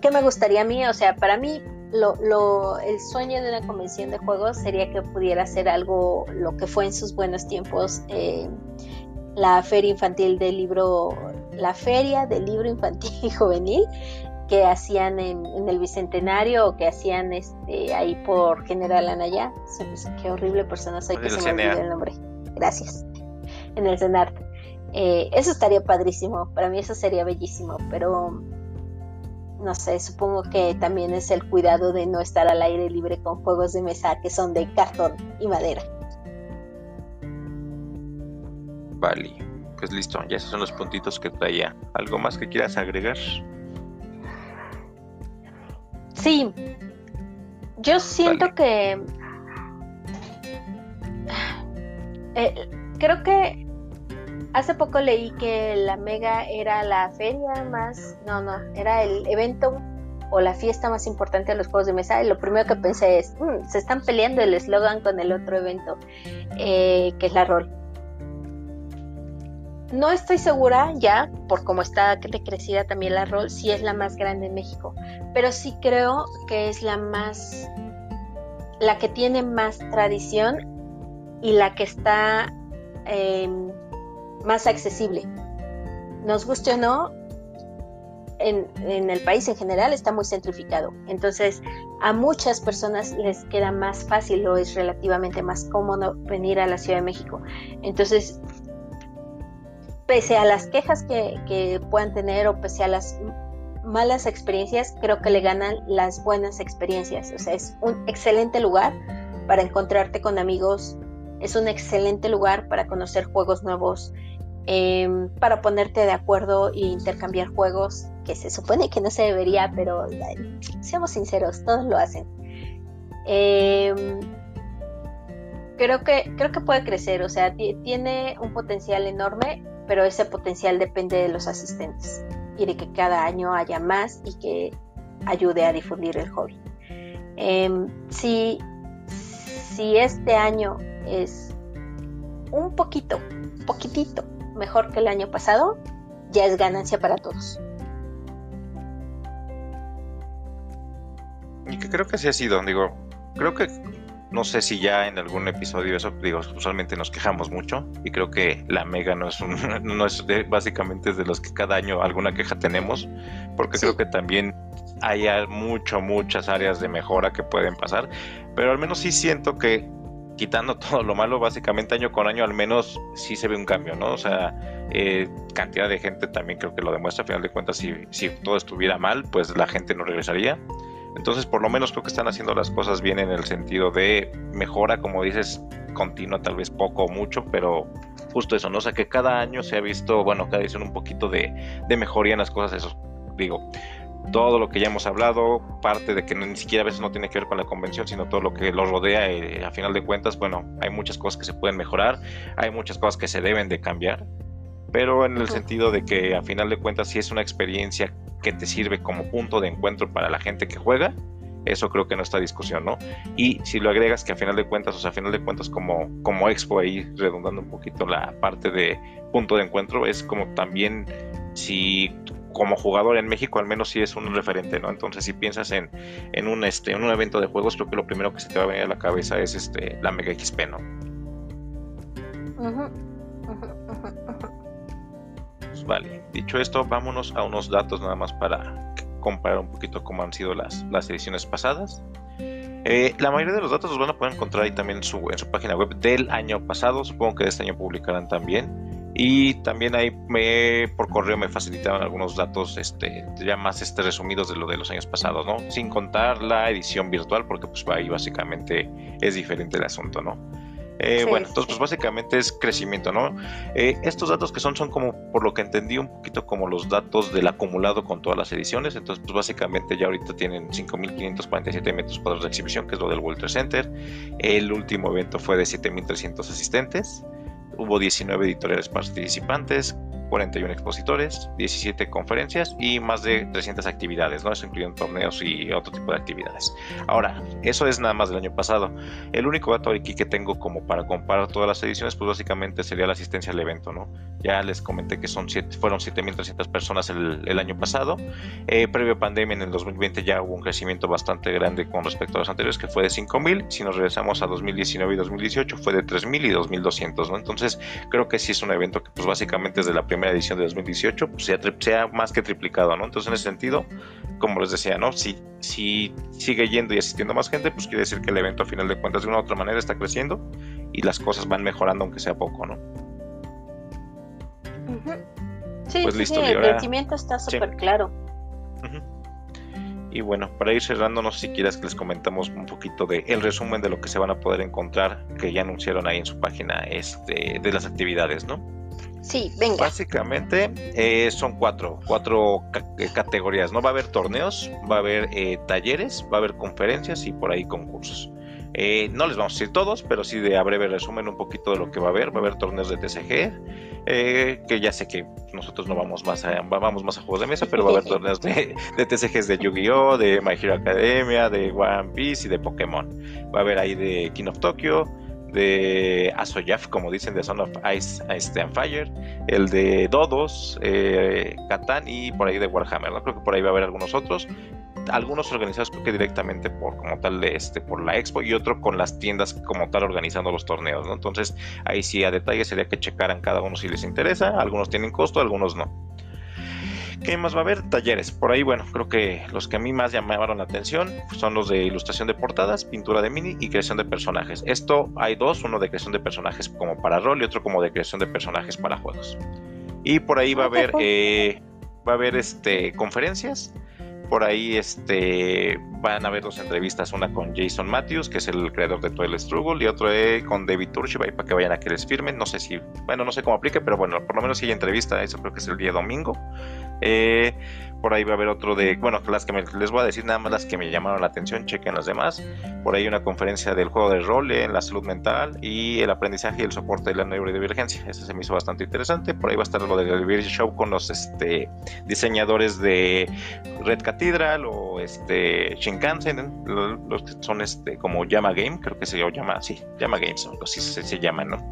¿Qué me gustaría a mí? O sea, para mí lo, el sueño de una convención de juegos sería que pudiera ser algo, lo que fue en sus buenos tiempos, eh, la feria infantil del libro, la feria del libro infantil y juvenil que hacían en, el Bicentenario o que hacían este, ahí por General Anaya. Qué horrible persona soy que se me olvide el nombre. Gracias. En el CENART. Eh, eso estaría padrísimo. Para mí eso sería bellísimo, pero no sé, supongo que también es el cuidado de no estar al aire libre con juegos de mesa que son de cartón y madera. Vale, pues listo, ya esos son los puntitos que traía. ¿Algo más que quieras agregar? Sí, yo siento que... Eh, creo que Hace poco leí que la Mega era la feria más, no, no, era el evento o la fiesta más importante de los juegos de mesa. Y lo primero que pensé es, mm, se están peleando el eslogan con el otro evento, eh, que es la rol. No estoy segura ya, por cómo está crecida también la rol, si es la más grande en México, pero sí creo que es la más, la que tiene más tradición y la que está em, más accesible. Nos guste o no, en, el país en general está muy centrificado. Entonces, a muchas personas les queda más fácil o es relativamente más cómodo venir a la Ciudad de México. Entonces, pese a las quejas que, puedan tener o pese a las malas experiencias, creo que le ganan las buenas experiencias. O sea, es un excelente lugar para encontrarte con amigos, es un excelente lugar para conocer juegos nuevos, Em, para ponerte de acuerdo e intercambiar juegos, que se supone que no se debería, pero seamos sinceros, todos lo hacen. Em, creo, que, creo que puede crecer, o sea, tiene un potencial enorme, pero ese potencial depende de los asistentes y de que cada año haya más y que ayude a difundir el hobby. Em, si, si este año es un poquito, poquitito mejor que el año pasado, ya es ganancia para todos. Y que creo que así ha sido, digo, creo que no sé si ya en algún episodio eso, digo, usualmente nos quejamos mucho y creo que la Mega no es un, no es básicamente es de los que cada año alguna queja tenemos, porque creo que también hay mucho, muchas áreas de mejora que pueden pasar, pero al menos sí siento que quitando todo lo malo, básicamente año con año al menos sí se ve un cambio, ¿no? O sea, eh, cantidad de gente también creo que lo demuestra, a final de cuentas, si, si todo estuviera mal, pues la gente no regresaría. Entonces, por lo menos creo que están haciendo las cosas bien en el sentido de mejora, como dices, continua, tal vez poco o mucho, pero justo eso, ¿no? O sea, que cada año se ha visto, bueno, cada edición un poquito de, de mejoría en las cosas, eso digo todo lo que ya hemos hablado, parte de que ni siquiera a veces no tiene que ver con la convención, sino todo lo que lo rodea, y a final de cuentas, bueno, hay muchas cosas que se pueden mejorar, hay muchas cosas que se deben de cambiar, pero en el sentido de que a final de cuentas si es una experiencia que te sirve como punto de encuentro para la gente que juega, eso creo que no está discusión, ¿no? Y si lo agregas que a final de cuentas, o sea, a final de cuentas como, como expo ahí, redundando un poquito la parte de punto de encuentro, es como también si como jugador en México al menos sí es un referente, ¿no? Entonces si piensas en, en, un, este, en un evento de juegos, creo que lo primero que se te va a venir a la cabeza es este, la Mega XP, ¿no? Pues vale, dicho esto, vámonos a unos datos nada más para comparar un poquito cómo han sido las, las ediciones pasadas. Eh, la mayoría de los datos los van a poder encontrar ahí también en su, en su página web del año pasado, supongo que de este año publicarán también. Y también ahí me, por correo me facilitaron algunos datos este, ya más este, resumidos de lo de los años pasados, ¿no? Sin contar la edición virtual, porque pues ahí básicamente es diferente el asunto, ¿no? Eh, bueno, entonces pues básicamente es crecimiento, ¿no? Eh, estos datos que son son como, por lo que entendí, un poquito como los datos del acumulado con todas las ediciones, entonces pues básicamente ya ahorita tienen 5.547 metros cuadrados de exhibición, que es lo del World Trade Center, el último evento fue de 7.300 asistentes, hubo 19 editoriales participantes, 41 expositores, 17 conferencias y más de 300 actividades, ¿no? Eso incluyendo torneos y otro tipo de actividades. Ahora, eso es nada más del año pasado. El único dato aquí que tengo como para comparar todas las ediciones, pues básicamente sería la asistencia al evento, ¿no? Ya les comenté que son siete, fueron 7.300 personas el, año pasado. Eh, previo a pandemia, en el 2020 ya hubo un crecimiento bastante grande con respecto a los anteriores, que fue de 5.000. Si nos regresamos a 2019 y 2018, fue de 3.000 y 2.200, ¿no? Entonces, creo que sí es un evento que, pues básicamente desde la primera edición de 2018, pues sea, sea más que triplicado, ¿no? Entonces, en ese sentido, como les decía, ¿no? Si, si sigue yendo y asistiendo más gente, pues quiere decir que el evento a final de cuentas de una u otra manera está creciendo y las cosas van mejorando aunque sea poco, ¿no? Sí, pues listo, el crecimiento está súper claro. Y bueno, para ir cerrando, no sé si quieras que les comentamos un poquito de el resumen de lo que se van a poder encontrar, que ya anunciaron ahí en su página este, de las actividades, ¿no? Sí, venga. Básicamente eh, son cuatro, cuatro eh, categorías, ¿no? Va a haber torneos, va a haber eh, talleres, va a haber conferencias y por ahí concursos. no les vamos a decir todos, pero sí de a breve resumen un poquito de lo que va a haber. Va a haber torneos de TCG, que ya sé que nosotros no vamos más a, vamos más a juegos de mesa, pero va a haber torneos de, de TCGs de Yu-Gi-Oh, de My Hero Academia, de One Piece y de Pokémon. Va a haber ahí de King of Tokyo, de Asoyaf, como dicen, de Son of Ice, Ice and Fire, el de Dodos, eh, y por ahí de Warhammer, ¿no? Creo que por ahí va a haber algunos otros. Algunos organizados creo que directamente por como tal este por la expo y otro con las tiendas como tal organizando los torneos. Entonces ahí sí a detalle sería que checaran cada uno si les interesa, algunos tienen costo, algunos no. ¿Qué más va a haber? Talleres. Por ahí, bueno, creo que los que a mí más llamaron la atención son los de ilustración de portadas, pintura de mini y creación de personajes. Esto hay dos, uno de creación de personajes como para rol y otro como de creación de personajes para juegos. Y por ahí va a haber, eh, va a haber este, conferencias. Por ahí este, van a haber dos entrevistas, una con Jason Matthews, que es el creador de Toilet Struggle, y otro con David Turchibay para que vayan a que les firmen. No sé si, bueno, no sé cómo aplique, pero bueno, por lo menos si hay entrevista, eso creo que es el día domingo. Eh, por ahí va a haber otro de, bueno, las que les voy a decir nada más las que me llamaron la atención, chequen las demás. Por ahí una conferencia del juego de rol en la salud mental y el aprendizaje y el soporte de la neurodivergencia. Ese se me hizo bastante interesante. Por ahí va a estar lo del Liberty Show con los este, diseñadores de Red Cathedral o este Shinkansen, los que son este como Llama Game, creo que se llama, sí, Llama Games, algo así se, se llaman, ¿no?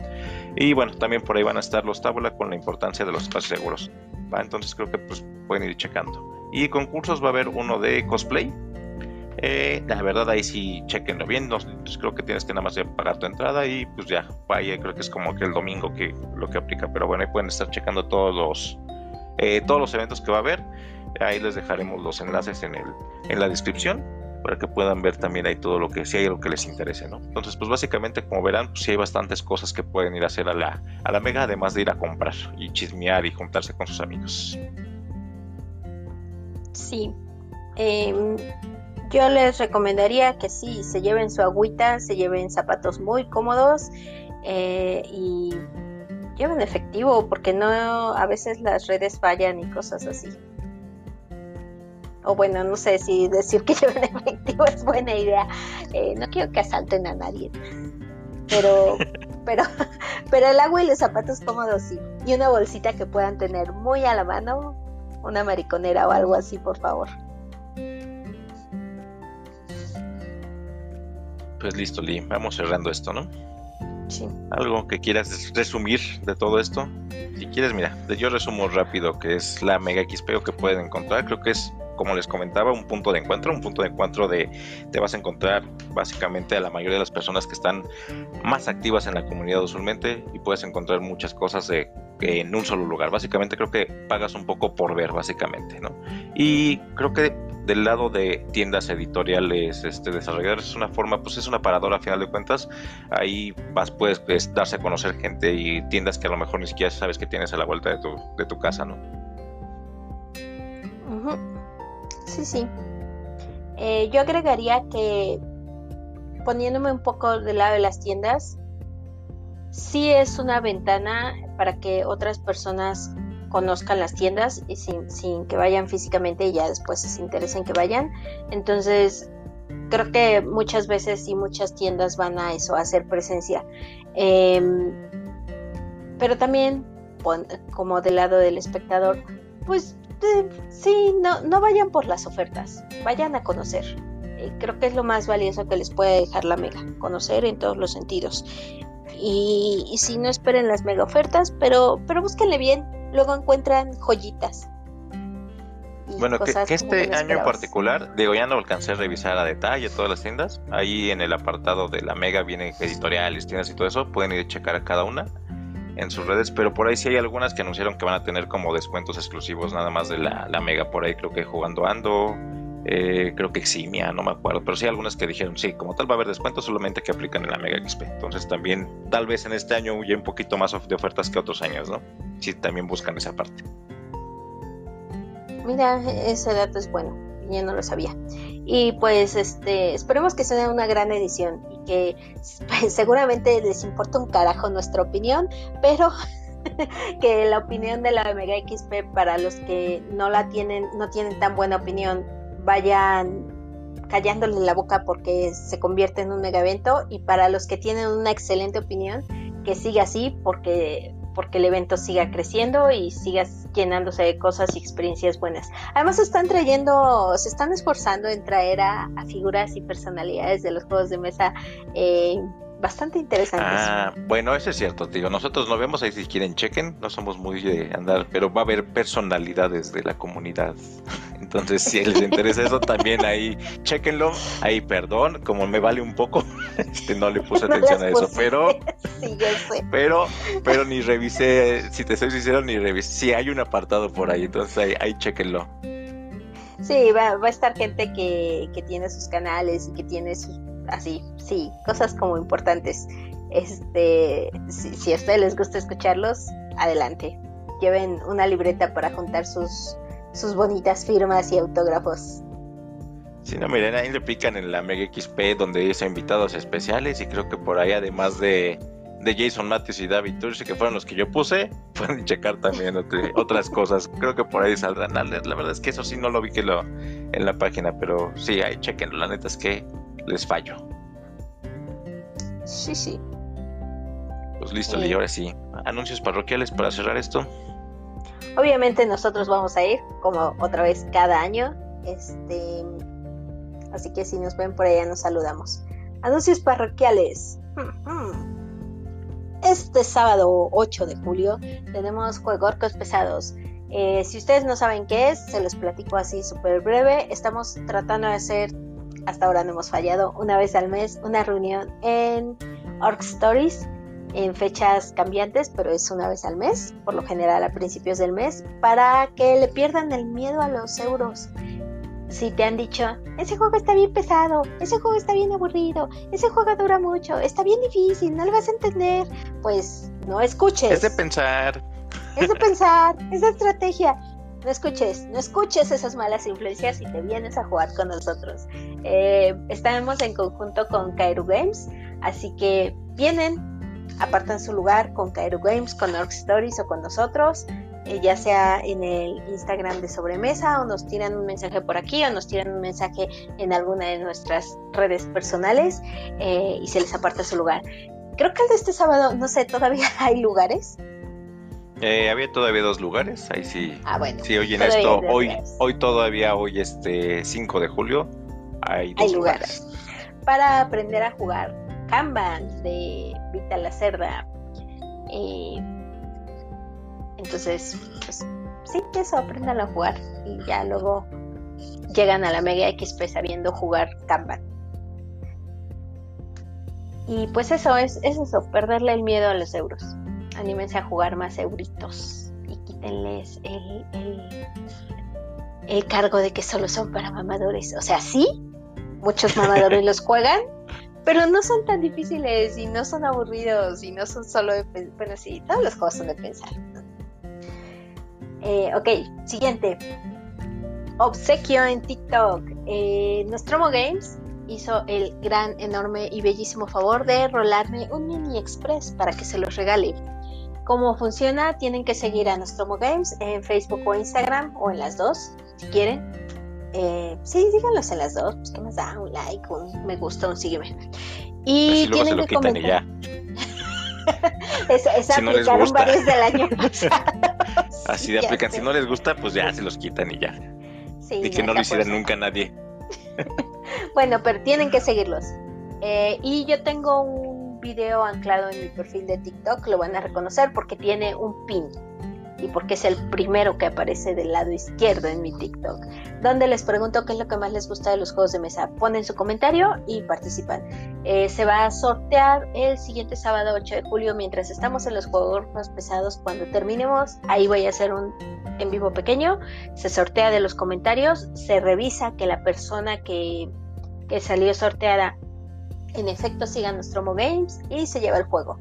Y bueno, también por ahí van a estar los tabla con la importancia de los espacios seguros. Entonces creo que pues, pueden ir checando. Y concursos va a haber uno de cosplay. Eh, la verdad ahí sí chequenlo bien. No, pues, creo que tienes que nada más pagar tu entrada y pues ya, vaya, creo que es como que el domingo que lo que aplica. Pero bueno, ahí pueden estar checando todos los, eh, todos los eventos que va a haber. Ahí les dejaremos los enlaces en, el, en la descripción para que puedan ver también ahí todo lo que, si hay algo que les interese, ¿no? Entonces, pues básicamente, como verán, pues sí hay bastantes cosas que pueden ir a hacer a la, a la Mega, además de ir a comprar y chismear y juntarse con sus amigos. Sí. Em, yo les recomendaría que sí, se lleven su agüita, se lleven zapatos muy cómodos eh, y lleven efectivo, porque no, a veces las redes fallan y cosas así o bueno, no sé si decir que lleven efectivo es buena idea. Eh, no quiero que asalten a nadie, pero, pero, pero el agua y los zapatos cómodos sí. Y una bolsita que puedan tener muy a la mano, una mariconera o algo así, por favor. Pues listo, Lee, vamos cerrando esto, ¿no? ¿Algo que quieras resumir de todo esto? Si quieres, mira, yo resumo rápido que es la Mega XP que pueden encontrar. Creo que es como les comentaba, un punto de encuentro, un punto de encuentro de te vas a encontrar básicamente a la mayoría de las personas que están más activas en la comunidad usualmente y puedes encontrar muchas cosas de, en un solo lugar. Básicamente creo que pagas un poco por ver, básicamente, ¿no? Y creo que del lado de tiendas editoriales, este, desarrolladores, es una forma, pues es una paradora a final de cuentas. Ahí vas, puedes pues, darse a conocer gente y tiendas que a lo mejor ni siquiera sabes que tienes a la vuelta de tu, de tu casa, ¿no? Sí, sí. Eh, yo agregaría que poniéndome un poco del lado de las tiendas, sí es una ventana para que otras personas conozcan las tiendas y sin, que vayan físicamente y ya después se interesen que vayan. Entonces, creo que muchas veces y muchas tiendas van a eso, a hacer presencia. Em, pero también, como del lado del espectador, pues sí, no, no vayan por las ofertas, vayan a conocer. Eh, creo que es lo más valioso que les puede dejar la mega, conocer en todos los sentidos. Y, si no esperen las mega ofertas, pero, pero búsquenle bien, luego encuentran joyitas. Bueno, que, este año en particular, digo, ya no alcancé a revisar a detalle todas las tiendas. Ahí en el apartado de la Mega vienen editoriales, tiendas y todo eso. Pueden ir a checar a cada una en sus redes, pero por ahí sí hay algunas que anunciaron que van a tener como descuentos exclusivos nada más de la, la Mega. Por ahí creo que jugando Ando, eh, creo que Eximia, no me acuerdo, pero sí algunas que dijeron, sí, como tal va a haber descuentos solamente que aplican en la Mega XP. Entonces también, tal vez en este año huye un poquito más de ofertas que otros años, ¿no? Sí, también buscan esa parte. Mira, ese dato es bueno, yo no lo sabía. Y pues este, esperemos que sea una gran edición y que pues, seguramente les importa un carajo nuestra opinión, pero que la opinión de la Mega XP para los que no la tienen, no tienen tan buena opinión, vayan callándole la boca porque se convierte en un mega evento y para los que tienen una excelente opinión, que siga así porque porque el evento siga creciendo y siga llenándose de cosas y experiencias buenas. Además están trayendo, se están esforzando en traer a, figuras y personalidades de los juegos de mesa eh, bastante interesantes. Ah, bueno, eso es cierto, tío. Nosotros no vemos ahí si quieren chequen, no somos muy de andar, pero va a haber personalidades de la comunidad. Entonces, si les interesa eso, también ahí chequenlo. Ahí, perdón, como me vale un poco, este, no le puse atención a eso, pero, sí, yo sé. pero, pero ni revisé, si te soy sincero, ni revisé. Sí, hay un apartado por ahí, entonces ahí, ahí chequenlo. Sí, va, va a estar gente que, que tiene sus canales y que tiene sus así, sí, cosas como importantes. Este, si, a ustedes les gusta escucharlos, adelante. Lleven una libreta para juntar sus, sus bonitas firmas y autógrafos. Sí, no, miren, ahí le pican en la Mega XP donde dice invitados especiales y creo que por ahí además de, de Jason Matthews y David Tursi, que fueron los que yo puse, pueden checar también otras cosas. Creo que por ahí saldrán. La, verdad es que eso sí no lo vi que lo en la página, pero sí, ahí chequen. La neta es que les fallo. Sí, sí. Pues listo, y ahora sí. Anuncios parroquiales para cerrar esto. Obviamente nosotros vamos a ir, como otra vez cada año. Este, así que si nos ven por allá nos saludamos. Anuncios parroquiales. Este sábado 8 de julio tenemos Juegorcos Pesados. Eh, si ustedes no saben qué es, se los platico así súper breve. Estamos tratando de hacer hasta ahora no hemos fallado, una vez al mes, una reunión en Orc Stories en fechas cambiantes, pero es una vez al mes, por lo general a principios del mes, para que le pierdan el miedo a los euros. Si te han dicho, ese juego está bien pesado, ese juego está bien aburrido, ese juego dura mucho, está bien difícil, no lo vas a entender, pues no escuches. Es de pensar. Es de pensar, es de estrategia no escuches, no escuches esas malas influencias y te vienes a jugar con nosotros. Eh, estamos en conjunto con Kairu Games, así que vienen, apartan su lugar con Kairu Games, con Orc Stories o con nosotros, eh, ya sea en el Instagram de Sobremesa o nos tiran un mensaje por aquí o nos tiran un mensaje en alguna de nuestras redes personales eh, y se les aparta su lugar. Creo que el de este sábado, no sé, todavía hay lugares. Eh, había todavía dos lugares, ahí sí. Ah, bueno. Sí, oyen esto, hoy, hoy todavía, hoy este 5 de julio, hay dos lugares. Para aprender a jugar Kanban de Vita La Cerda. Eh, entonces, pues sí, eso, aprendan a jugar y ya luego llegan a la Mega XP sabiendo jugar Kanban. Y pues eso es, es eso, perderle el miedo a los euros anímense a jugar más euritos y quítenles el, el, cargo de que solo son para mamadores. O sea, sí, muchos mamadores los juegan, pero no son tan difíciles y no son aburridos y no son solo de Bueno, sí, todos los juegos son de pensar. Eh, ok, siguiente. Obsequio en TikTok. Eh, Nostromo Games hizo el gran, enorme y bellísimo favor de rolarme un mini express para que se los regale. ¿Cómo funciona? Tienen que seguir a Nostromo Games en Facebook o Instagram o en las dos, si quieren. Eh, sí, díganlos en las dos, pues que más da un like, un me gusta, un sígueme. Y tienen que comentar. esa, aplicaron varios del año Así de aplican. Si no les gusta, pues ya se los quitan y ya. y que no lo hiciera nunca nadie. bueno, pero tienen que seguirlos. Eh, y yo tengo un video anclado en mi perfil de TikTok, lo van a reconocer porque tiene un pin y porque es el primero que aparece del lado izquierdo en mi TikTok, donde les pregunto qué es lo que más les gusta de los juegos de mesa. Ponen su comentario y participan. Eh, se va a sortear el siguiente sábado 8 de julio mientras estamos en los juegos pesados. Cuando terminemos, ahí voy a hacer un en vivo pequeño. Se sortea de los comentarios, se revisa que la persona que salió sorteada en efecto siga nuestro Games y se lleva el juego.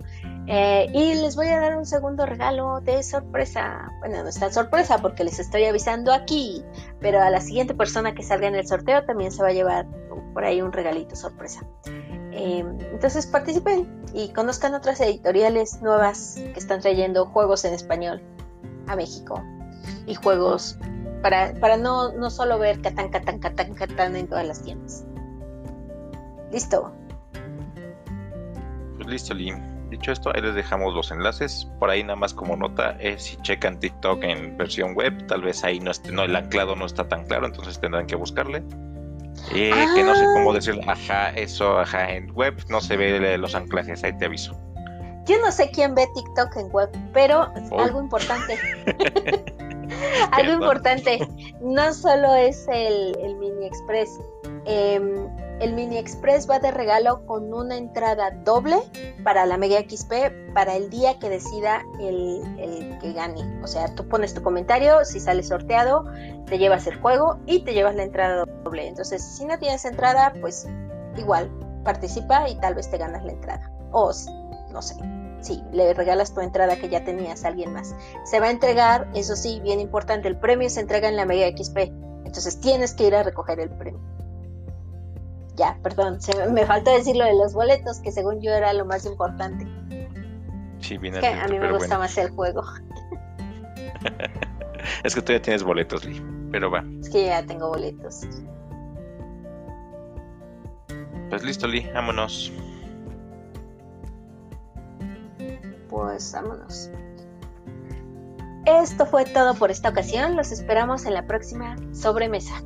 Eh, y les voy a dar un segundo regalo de sorpresa. Bueno, no es tan sorpresa porque les estoy avisando aquí, pero a la siguiente persona que salga en el sorteo también se va a llevar por ahí un regalito sorpresa. Em, entonces participen y conozcan otras editoriales nuevas que están trayendo juegos en español a México y juegos para, para no, no solo ver Catán, Catán, Catán, Catán en todas las tiendas. Listo. Pues listo, Lim. Dicho esto, ahí les dejamos los enlaces. Por ahí nada más como nota, eh, si checan TikTok en versión web, tal vez ahí no, esté, no el anclado no está tan claro, entonces tendrán que buscarle. Eh, que no sé cómo ah. decir, ajá, eso, ajá, en web no se ve los anclajes, ahí te aviso. Yo no sé quién ve TikTok en web, pero oh. algo importante. algo importante. No solo es el, el Mini Express. Eh, el Mini Express va de regalo con una entrada doble para la Mega XP para el día que decida el, que gane. O sea, tú pones tu comentario, si sale sorteado, te llevas el juego y te llevas la entrada doble. Entonces, si no tienes entrada, pues igual, participa y tal vez te ganas la entrada. O, no sé, sí, le regalas tu entrada que ya tenías a alguien más. Se va a entregar, eso sí, bien importante, el premio se entrega en la Mega XP. Entonces tienes que ir a recoger el premio ya, perdón, se me, faltó decir lo de los boletos, que según yo era lo más importante. Sí, viene que a mí me gusta más el juego. es que tú ya tienes boletos, Lee, pero va. Es que ya tengo boletos. Pues listo, Lee, vámonos. Pues vámonos. Esto fue todo por esta ocasión. Los esperamos en la próxima sobremesa.